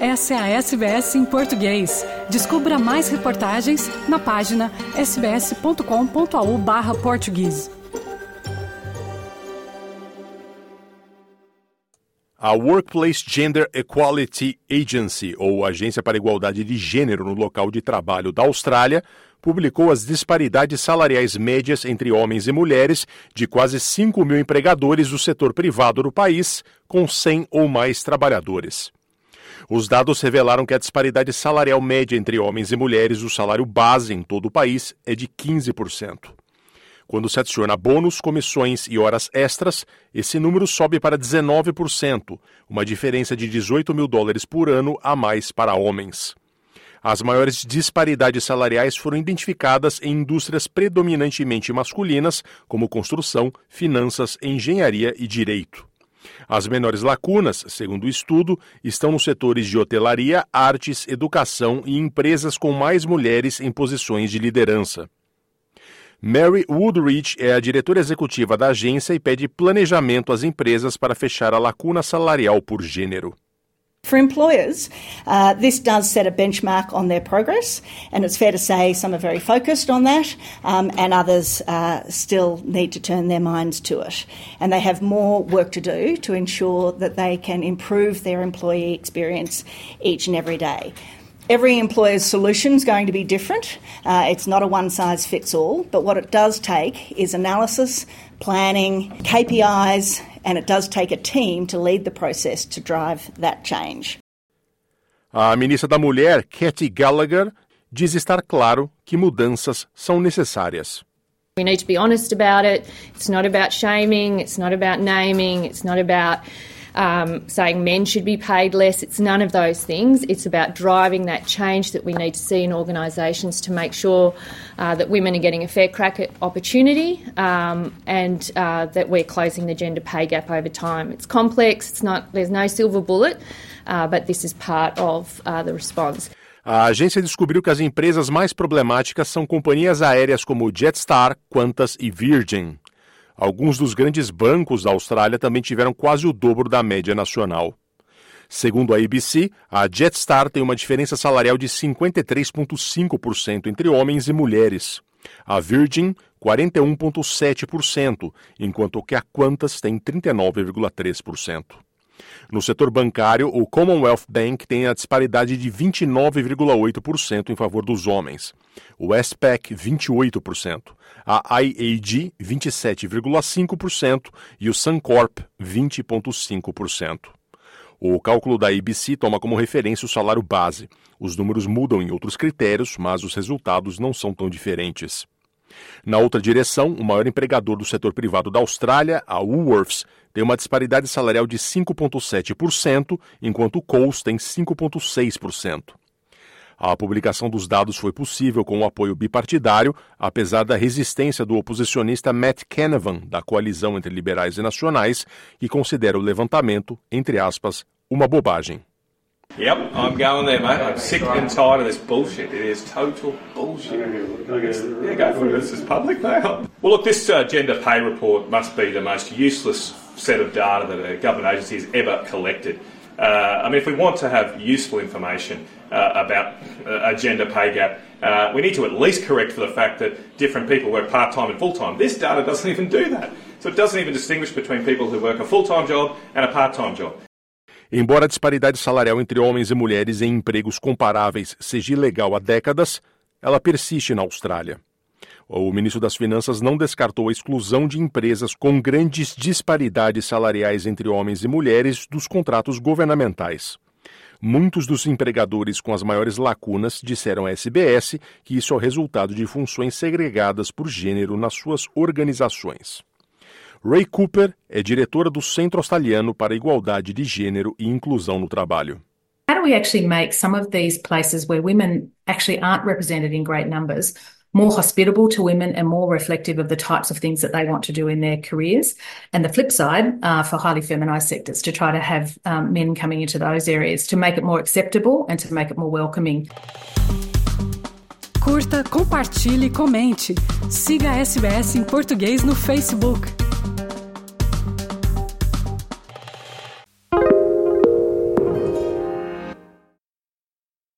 Essa é a SBS em português. Descubra mais reportagens na página sbs.com.au/português. A Workplace Gender Equality Agency, ou Agência para a Igualdade de Gênero no Local de Trabalho da Austrália, publicou as disparidades salariais médias entre homens e mulheres de quase 5 mil empregadores do setor privado do país, com 100 ou mais trabalhadores. Os dados revelaram que a disparidade salarial média entre homens e mulheres do salário base em todo o país é de 15%. Quando se adiciona bônus, comissões e horas extras, esse número sobe para 19%, uma diferença de 18 mil dólares por ano a mais para homens. As maiores disparidades salariais foram identificadas em indústrias predominantemente masculinas, como construção, finanças, engenharia e direito. As menores lacunas, segundo o estudo, estão nos setores de hotelaria, artes, educação e empresas com mais mulheres em posições de liderança. Mary Woodridge é a diretora executiva da agência e pede planejamento às empresas para fechar a lacuna salarial por gênero. For employers, uh, this does set a benchmark on their progress, and it's fair to say some are very focused on that, um, and others uh, still need to turn their minds to it. And they have more work to do to ensure that they can improve their employee experience each and every day. Every employer's solution is going to be different. Uh, it's not a one size fits all, but what it does take is analysis, planning, KPIs, and it does take a team to lead the process to drive that change. A ministra da Mulher, Katie Gallagher, diz estar claro que mudanças são necessárias. We need to be honest about it. It's not about shaming, it's not about naming, it's not about um, saying men should be paid less. It's none of those things. It's about driving that change that we need to see in organisations to make sure uh, that women are getting a fair crack at opportunity um, and uh, that we're closing the gender pay gap over time. It's complex. It's not. There's no silver bullet, uh, but this is part of uh, the response. A agência descobriu que as empresas mais problemáticas são companhias aéreas como Jetstar, Qantas e Virgin. Alguns dos grandes bancos da Austrália também tiveram quase o dobro da média nacional. Segundo a ABC, a Jetstar tem uma diferença salarial de 53,5% entre homens e mulheres. A Virgin, 41,7%, enquanto que a Qantas tem 39,3%. No setor bancário, o Commonwealth Bank tem a disparidade de 29,8% em favor dos homens, o Westpac 28%, a IAG 27,5% e o Suncorp 20,5%. O cálculo da ABC toma como referência o salário base. Os números mudam em outros critérios, mas os resultados não são tão diferentes. Na outra direção, o maior empregador do setor privado da Austrália, a Woolworths, tem uma disparidade salarial de 5,7%, enquanto o Coles tem 5,6%. A publicação dos dados foi possível com o apoio bipartidário, apesar da resistência do oposicionista Matt Canavan, da coalizão entre liberais e nacionais, que considera o levantamento, entre aspas, uma bobagem. Yep, I'm going there, mate. I'm sick and tired of this bullshit. It is total bullshit. Yeah, go for it. This is public now. Well, look, this uh, gender pay report must be the most useless set of data that a government agency has ever collected. Uh, I mean, if we want to have useful information uh, about uh, a gender pay gap, uh, we need to at least correct for the fact that different people work part time and full time. This data doesn't even do that. So it doesn't even distinguish between people who work a full time job and a part time job. Embora a disparidade salarial entre homens e mulheres em empregos comparáveis seja ilegal há décadas, ela persiste na Austrália. O ministro das Finanças não descartou a exclusão de empresas com grandes disparidades salariais entre homens e mulheres dos contratos governamentais. Muitos dos empregadores com as maiores lacunas disseram à SBS que isso é o resultado de funções segregadas por gênero nas suas organizações. Ray Cooper é diretora do Centro Australiano para a Igualdade de Gênero e Inclusão no Trabalho. How do we actually make some of these places where women actually aren't represented in great numbers more hospitable to women and more reflective of the types of things that they want to do in their careers? And the flip side uh, for highly feminised sectors to try to have um, men coming into those areas to make it more acceptable and to make it more welcoming. Curta, compartilhe, comente. Siga a SBS em português no Facebook.